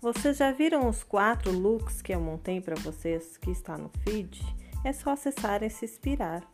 Vocês já viram os quatro looks que eu montei para vocês que está no feed? É só acessar e se inspirar.